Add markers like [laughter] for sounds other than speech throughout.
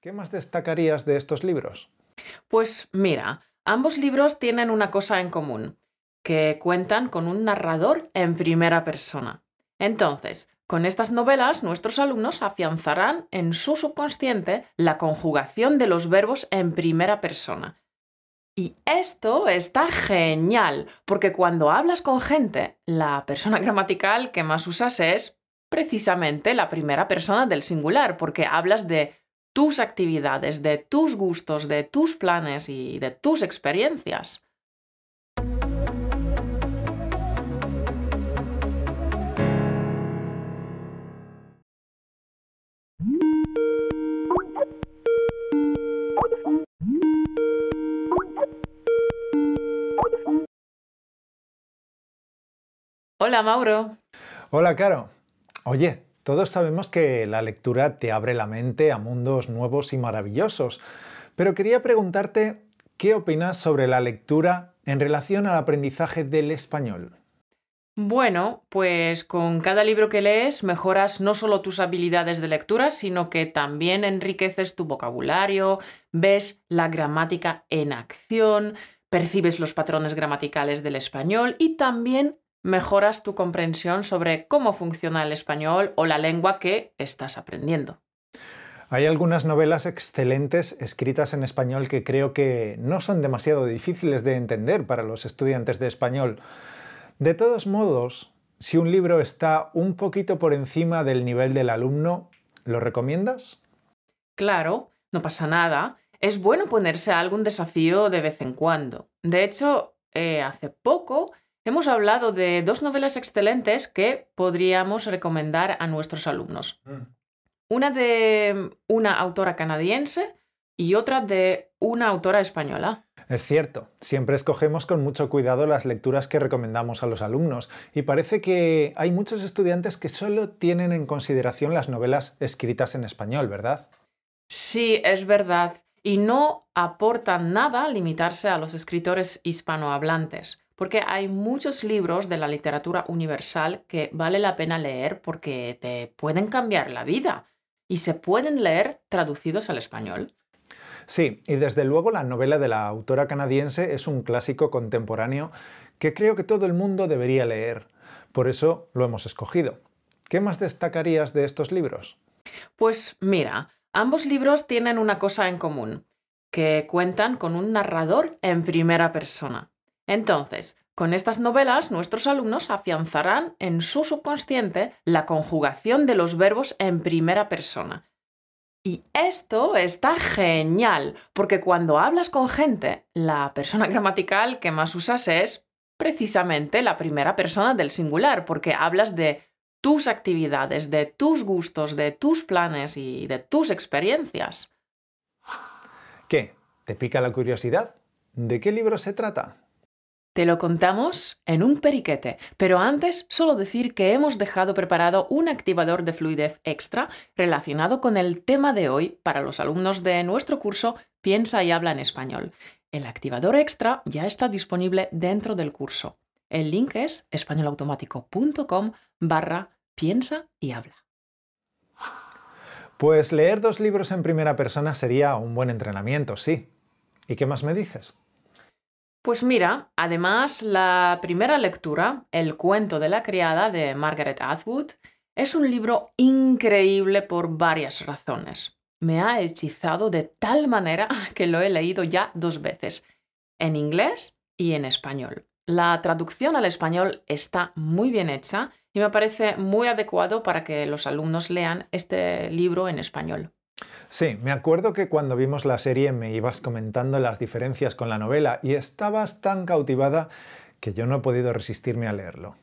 ¿Qué más destacarías de estos libros? Pues mira, ambos libros tienen una cosa en común, que cuentan con un narrador en primera persona. Entonces, con estas novelas, nuestros alumnos afianzarán en su subconsciente la conjugación de los verbos en primera persona. Y esto está genial, porque cuando hablas con gente, la persona gramatical que más usas es precisamente la primera persona del singular, porque hablas de tus actividades, de tus gustos, de tus planes y de tus experiencias. Hola Mauro. Hola Caro. Oye, todos sabemos que la lectura te abre la mente a mundos nuevos y maravillosos, pero quería preguntarte qué opinas sobre la lectura en relación al aprendizaje del español. Bueno, pues con cada libro que lees mejoras no solo tus habilidades de lectura, sino que también enriqueces tu vocabulario, ves la gramática en acción, percibes los patrones gramaticales del español y también mejoras tu comprensión sobre cómo funciona el español o la lengua que estás aprendiendo. Hay algunas novelas excelentes escritas en español que creo que no son demasiado difíciles de entender para los estudiantes de español. De todos modos, si un libro está un poquito por encima del nivel del alumno, ¿lo recomiendas? Claro, no pasa nada. Es bueno ponerse algún desafío de vez en cuando. De hecho, eh, hace poco hemos hablado de dos novelas excelentes que podríamos recomendar a nuestros alumnos. Mm. Una de una autora canadiense y otra de una autora española. Es cierto, siempre escogemos con mucho cuidado las lecturas que recomendamos a los alumnos y parece que hay muchos estudiantes que solo tienen en consideración las novelas escritas en español, ¿verdad? Sí, es verdad. Y no aportan nada limitarse a los escritores hispanohablantes porque hay muchos libros de la literatura universal que vale la pena leer porque te pueden cambiar la vida y se pueden leer traducidos al español. Sí, y desde luego la novela de la autora canadiense es un clásico contemporáneo que creo que todo el mundo debería leer. Por eso lo hemos escogido. ¿Qué más destacarías de estos libros? Pues mira, ambos libros tienen una cosa en común, que cuentan con un narrador en primera persona. Entonces, con estas novelas, nuestros alumnos afianzarán en su subconsciente la conjugación de los verbos en primera persona. Y esto está genial, porque cuando hablas con gente, la persona [laughs] gramatical que más usas es precisamente la primera persona del singular, porque hablas de tus actividades, de tus gustos, de tus planes y de tus experiencias. ¿Qué? ¿Te pica la curiosidad? ¿De qué libro se trata? Te lo contamos en un periquete, pero antes solo decir que hemos dejado preparado un activador de fluidez extra relacionado con el tema de hoy para los alumnos de nuestro curso Piensa y habla en español. El activador extra ya está disponible dentro del curso. El link es españolautomático.com barra piensa y habla. Pues leer dos libros en primera persona sería un buen entrenamiento, sí. ¿Y qué más me dices? Pues mira, además la primera lectura, El cuento de la criada de Margaret Atwood, es un libro increíble por varias razones. Me ha hechizado de tal manera [laughs] que lo he leído ya dos veces, en inglés y en español. La traducción al español está muy bien hecha y me parece muy adecuado para que los alumnos lean este libro en español. Sí, me acuerdo que cuando vimos la serie me ibas comentando las diferencias con la novela y estabas tan cautivada que yo no he podido resistirme a leerlo.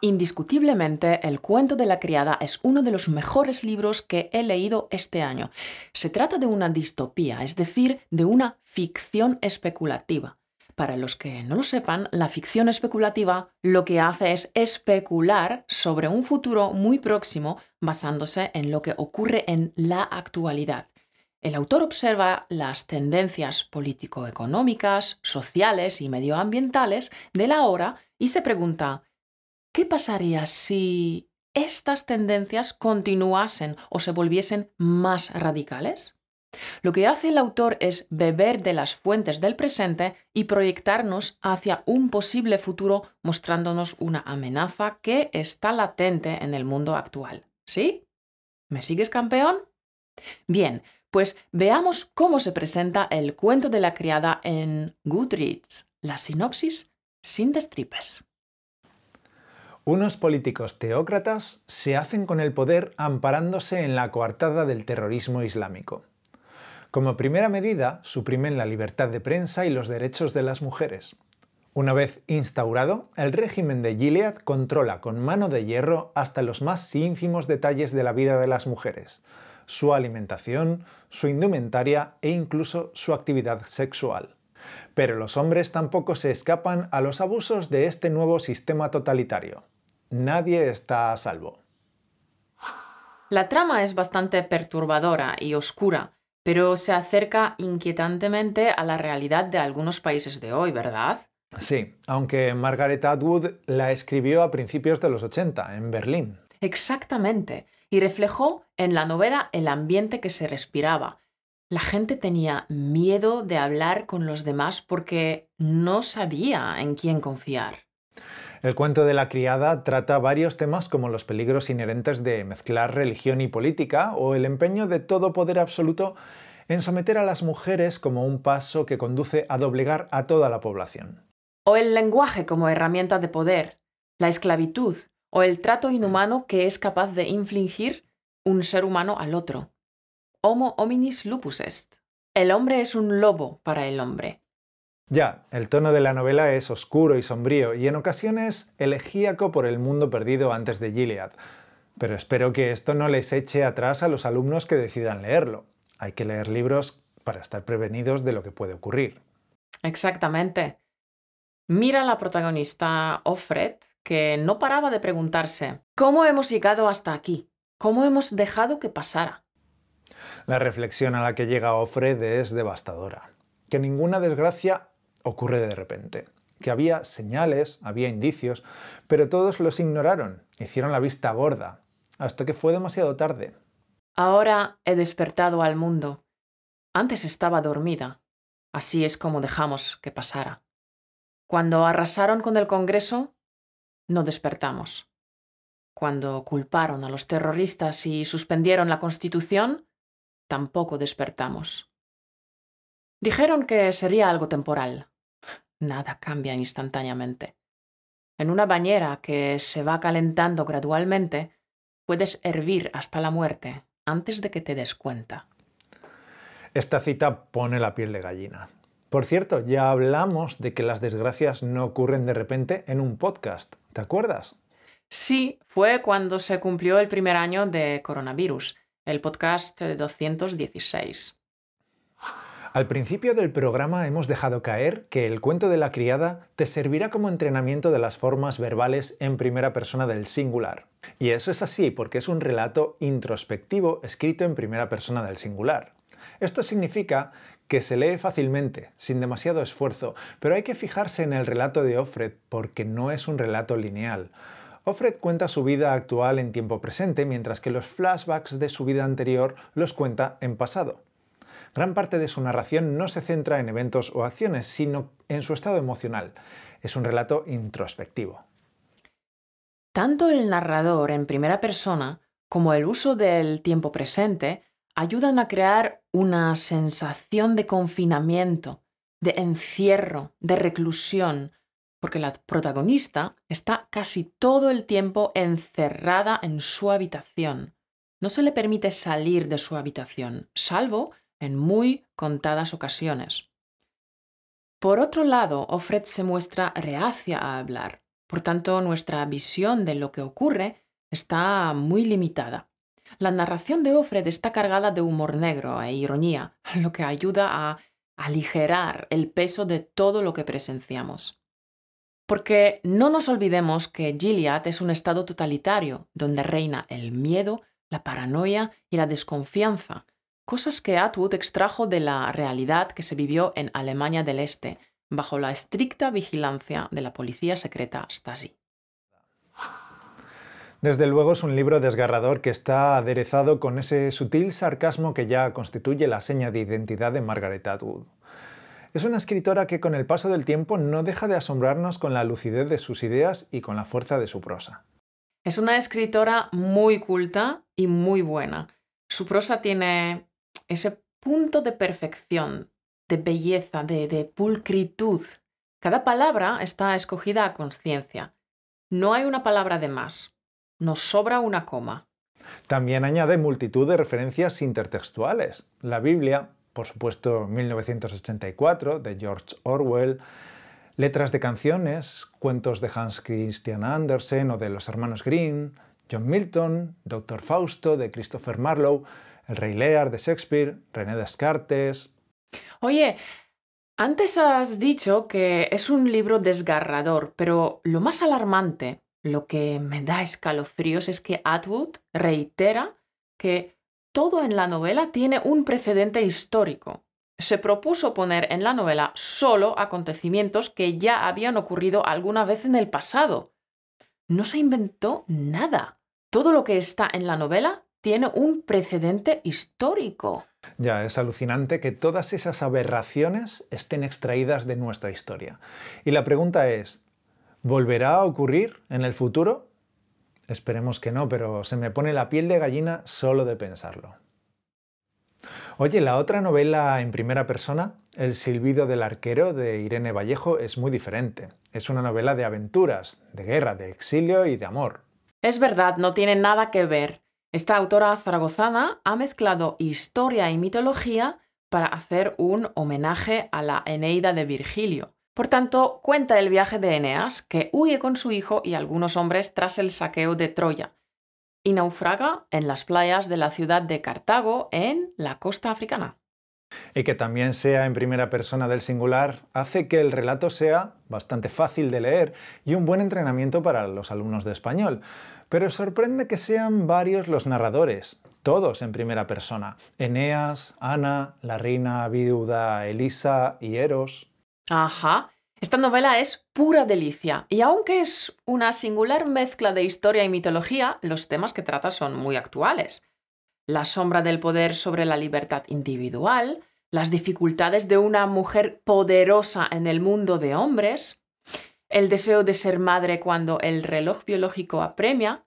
Indiscutiblemente, El cuento de la criada es uno de los mejores libros que he leído este año. Se trata de una distopía, es decir, de una ficción especulativa. Para los que no lo sepan, la ficción especulativa lo que hace es especular sobre un futuro muy próximo basándose en lo que ocurre en la actualidad. El autor observa las tendencias político-económicas, sociales y medioambientales de la hora y se pregunta, ¿qué pasaría si estas tendencias continuasen o se volviesen más radicales? Lo que hace el autor es beber de las fuentes del presente y proyectarnos hacia un posible futuro mostrándonos una amenaza que está latente en el mundo actual. ¿Sí? ¿Me sigues, campeón? Bien, pues veamos cómo se presenta el cuento de la criada en Goodreads, la sinopsis sin destripes. Unos políticos teócratas se hacen con el poder amparándose en la coartada del terrorismo islámico. Como primera medida, suprimen la libertad de prensa y los derechos de las mujeres. Una vez instaurado, el régimen de Gilead controla con mano de hierro hasta los más ínfimos detalles de la vida de las mujeres, su alimentación, su indumentaria e incluso su actividad sexual. Pero los hombres tampoco se escapan a los abusos de este nuevo sistema totalitario. Nadie está a salvo. La trama es bastante perturbadora y oscura, pero se acerca inquietantemente a la realidad de algunos países de hoy, ¿verdad? Sí, aunque Margaret Atwood la escribió a principios de los 80, en Berlín. Exactamente, y reflejó en la novela el ambiente que se respiraba. La gente tenía miedo de hablar con los demás porque no sabía en quién confiar. El cuento de la criada trata varios temas como los peligros inherentes de mezclar religión y política o el empeño de todo poder absoluto en someter a las mujeres como un paso que conduce a doblegar a toda la población. O el lenguaje como herramienta de poder, la esclavitud o el trato inhumano que es capaz de infligir un ser humano al otro. Homo hominis lupus est. El hombre es un lobo para el hombre. Ya, el tono de la novela es oscuro y sombrío y en ocasiones elegíaco por el mundo perdido antes de Gilead. Pero espero que esto no les eche atrás a los alumnos que decidan leerlo. Hay que leer libros para estar prevenidos de lo que puede ocurrir. Exactamente. Mira a la protagonista Offred, que no paraba de preguntarse, ¿cómo hemos llegado hasta aquí? ¿Cómo hemos dejado que pasara? La reflexión a la que llega Offred es devastadora. Que ninguna desgracia ocurre de repente, que había señales, había indicios, pero todos los ignoraron, hicieron la vista gorda, hasta que fue demasiado tarde. Ahora he despertado al mundo. Antes estaba dormida. Así es como dejamos que pasara. Cuando arrasaron con el Congreso, no despertamos. Cuando culparon a los terroristas y suspendieron la Constitución, tampoco despertamos. Dijeron que sería algo temporal, nada cambia instantáneamente. En una bañera que se va calentando gradualmente, puedes hervir hasta la muerte antes de que te des cuenta. Esta cita pone la piel de gallina. Por cierto, ya hablamos de que las desgracias no ocurren de repente en un podcast. ¿Te acuerdas? Sí, fue cuando se cumplió el primer año de coronavirus, el podcast 216. Al principio del programa hemos dejado caer que el cuento de la criada te servirá como entrenamiento de las formas verbales en primera persona del singular. Y eso es así porque es un relato introspectivo escrito en primera persona del singular. Esto significa que se lee fácilmente, sin demasiado esfuerzo, pero hay que fijarse en el relato de Offred porque no es un relato lineal. Offred cuenta su vida actual en tiempo presente, mientras que los flashbacks de su vida anterior los cuenta en pasado. Gran parte de su narración no se centra en eventos o acciones, sino en su estado emocional. Es un relato introspectivo. Tanto el narrador en primera persona como el uso del tiempo presente ayudan a crear una sensación de confinamiento, de encierro, de reclusión, porque la protagonista está casi todo el tiempo encerrada en su habitación. No se le permite salir de su habitación, salvo en muy contadas ocasiones. Por otro lado, Offred se muestra reacia a hablar, por tanto nuestra visión de lo que ocurre está muy limitada. La narración de Offred está cargada de humor negro e ironía, [laughs] lo que ayuda a aligerar el peso de todo lo que presenciamos. Porque no nos olvidemos que Gilead es un estado totalitario, donde reina el miedo, la paranoia y la desconfianza, cosas que Atwood extrajo de la realidad que se vivió en Alemania del Este, bajo la estricta vigilancia de la policía secreta Stasi. Desde luego es un libro desgarrador que está aderezado con ese sutil sarcasmo que ya constituye la seña de identidad de Margaret Atwood. Es una escritora que con el paso del tiempo no deja de asombrarnos con la lucidez de sus ideas y con la fuerza de su prosa. Es una escritora muy culta y muy buena. Su prosa tiene ese punto de perfección, de belleza, de, pulcritud. Cada palabra está escogida a conciencia. No hay una palabra de más. Nos sobra una coma. También añade multitud de referencias intertextuales. La Biblia, por supuesto 1984 de George Orwell, letras de canciones, cuentos de Hans Christian Andersen o de los hermanos Grimm, John Milton, Doctor Fausto de Christopher Marlowe, El Rey Lear de Shakespeare, René Descartes. Oye, antes has dicho que es un libro desgarrador, pero lo más alarmante, lo que me da escalofríos es que Atwood reitera que todo en la novela tiene un precedente histórico. Se propuso poner en la novela solo acontecimientos que ya habían ocurrido alguna vez en el pasado. No se inventó nada. Todo lo que está en la novela tiene un precedente histórico. Ya, es alucinante que todas esas aberraciones estén extraídas de nuestra historia. Y la pregunta es, ¿volverá a ocurrir en el futuro? Esperemos que no, pero se me pone la piel de gallina solo de pensarlo. Oye, la otra novela en primera persona, El silbido del arquero de Irene Vallejo, es muy diferente. Es una novela de aventuras, de guerra, de exilio y de amor. Es verdad, no tiene nada que ver. Esta autora zaragozana ha mezclado historia y mitología para hacer un homenaje a la Eneida de Virgilio. Por tanto, cuenta el viaje de Eneas, que huye con su hijo y algunos hombres tras el saqueo de Troya, y naufraga en las playas de la ciudad de Cartago, en la costa africana. Y que también sea en primera persona del singular hace que el relato sea bastante fácil de leer y un buen entrenamiento para los alumnos de español. Pero sorprende que sean varios los narradores, todos en primera persona. Eneas, Ana, la reina viuda Elisa y Eros. Ajá. Esta novela es pura delicia y aunque es una singular mezcla de historia y mitología, los temas que trata son muy actuales. La sombra del poder sobre la libertad individual, las dificultades de una mujer poderosa en el mundo de hombres, el deseo de ser madre cuando el reloj biológico apremia,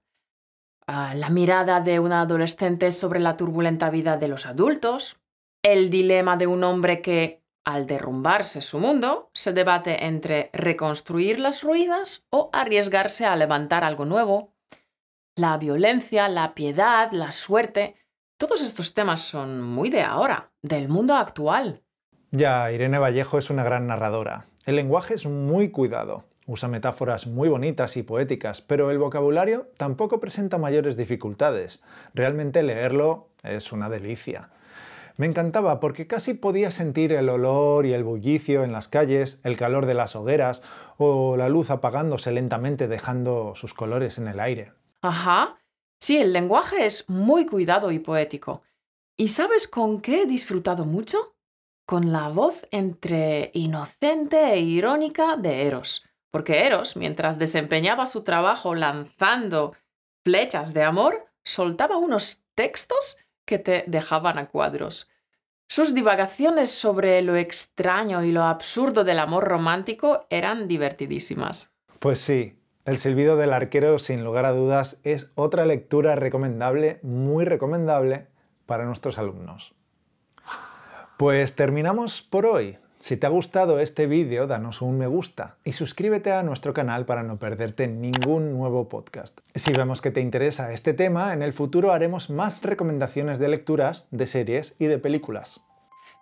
ah, la mirada de una adolescente sobre la turbulenta vida de los adultos, el dilema de un hombre que al derrumbarse su mundo, se debate entre reconstruir las ruinas o arriesgarse a levantar algo nuevo. La violencia, la piedad, la suerte, todos estos temas son muy de ahora, del mundo actual. Ya, Irene Vallejo es una gran narradora. El lenguaje es muy cuidado, usa metáforas muy bonitas y poéticas, pero el vocabulario tampoco presenta mayores dificultades. Realmente leerlo es una delicia. Me encantaba porque casi podía sentir el olor y el bullicio en las calles, el calor de las hogueras o la luz apagándose lentamente dejando sus colores en el aire. Ajá. Sí, el lenguaje es muy cuidado y poético. ¿Y sabes con qué he disfrutado mucho? Con la voz entre inocente e irónica de Eros. Porque Eros, mientras desempeñaba su trabajo lanzando flechas de amor, soltaba unos textos que te dejaban a cuadros. Sus divagaciones sobre lo extraño y lo absurdo del amor romántico eran divertidísimas. Pues sí, El silbido del arquero, sin lugar a dudas, es otra lectura recomendable, muy recomendable para nuestros alumnos. Pues terminamos por hoy. Si te ha gustado este vídeo, danos un me gusta y suscríbete a nuestro canal para no perderte ningún nuevo podcast. Si vemos que te interesa este tema, en el futuro haremos más recomendaciones de lecturas, de series y de películas.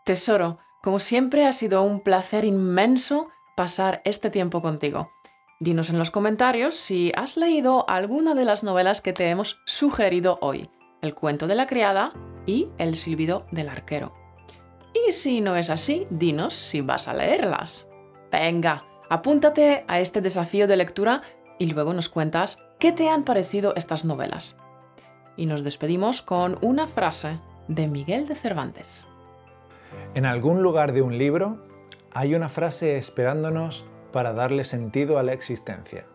Tesoro, como siempre ha sido un placer inmenso pasar este tiempo contigo. Dinos en los comentarios si has leído alguna de las novelas que te hemos sugerido hoy, El cuento de la criada y El silbido del arquero. Y si no es así, dinos si vas a leerlas. Venga, apúntate a este desafío de lectura y luego nos cuentas qué te han parecido estas novelas. Y nos despedimos con una frase de Miguel de Cervantes. En algún lugar de un libro hay una frase esperándonos para darle sentido a la existencia.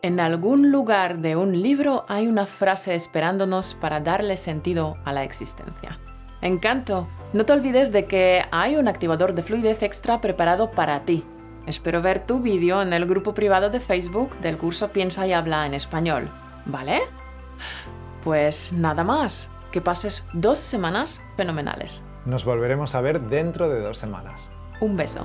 En algún lugar de un libro hay una frase esperándonos para darle sentido a la existencia. Encanto, no te olvides de que hay un activador de fluidez extra preparado para ti. Espero ver tu vídeo en el grupo privado de Facebook del curso Piensa y habla en español, ¿vale? Pues nada más, que pases dos semanas fenomenales. Nos volveremos a ver dentro de dos semanas. Un beso.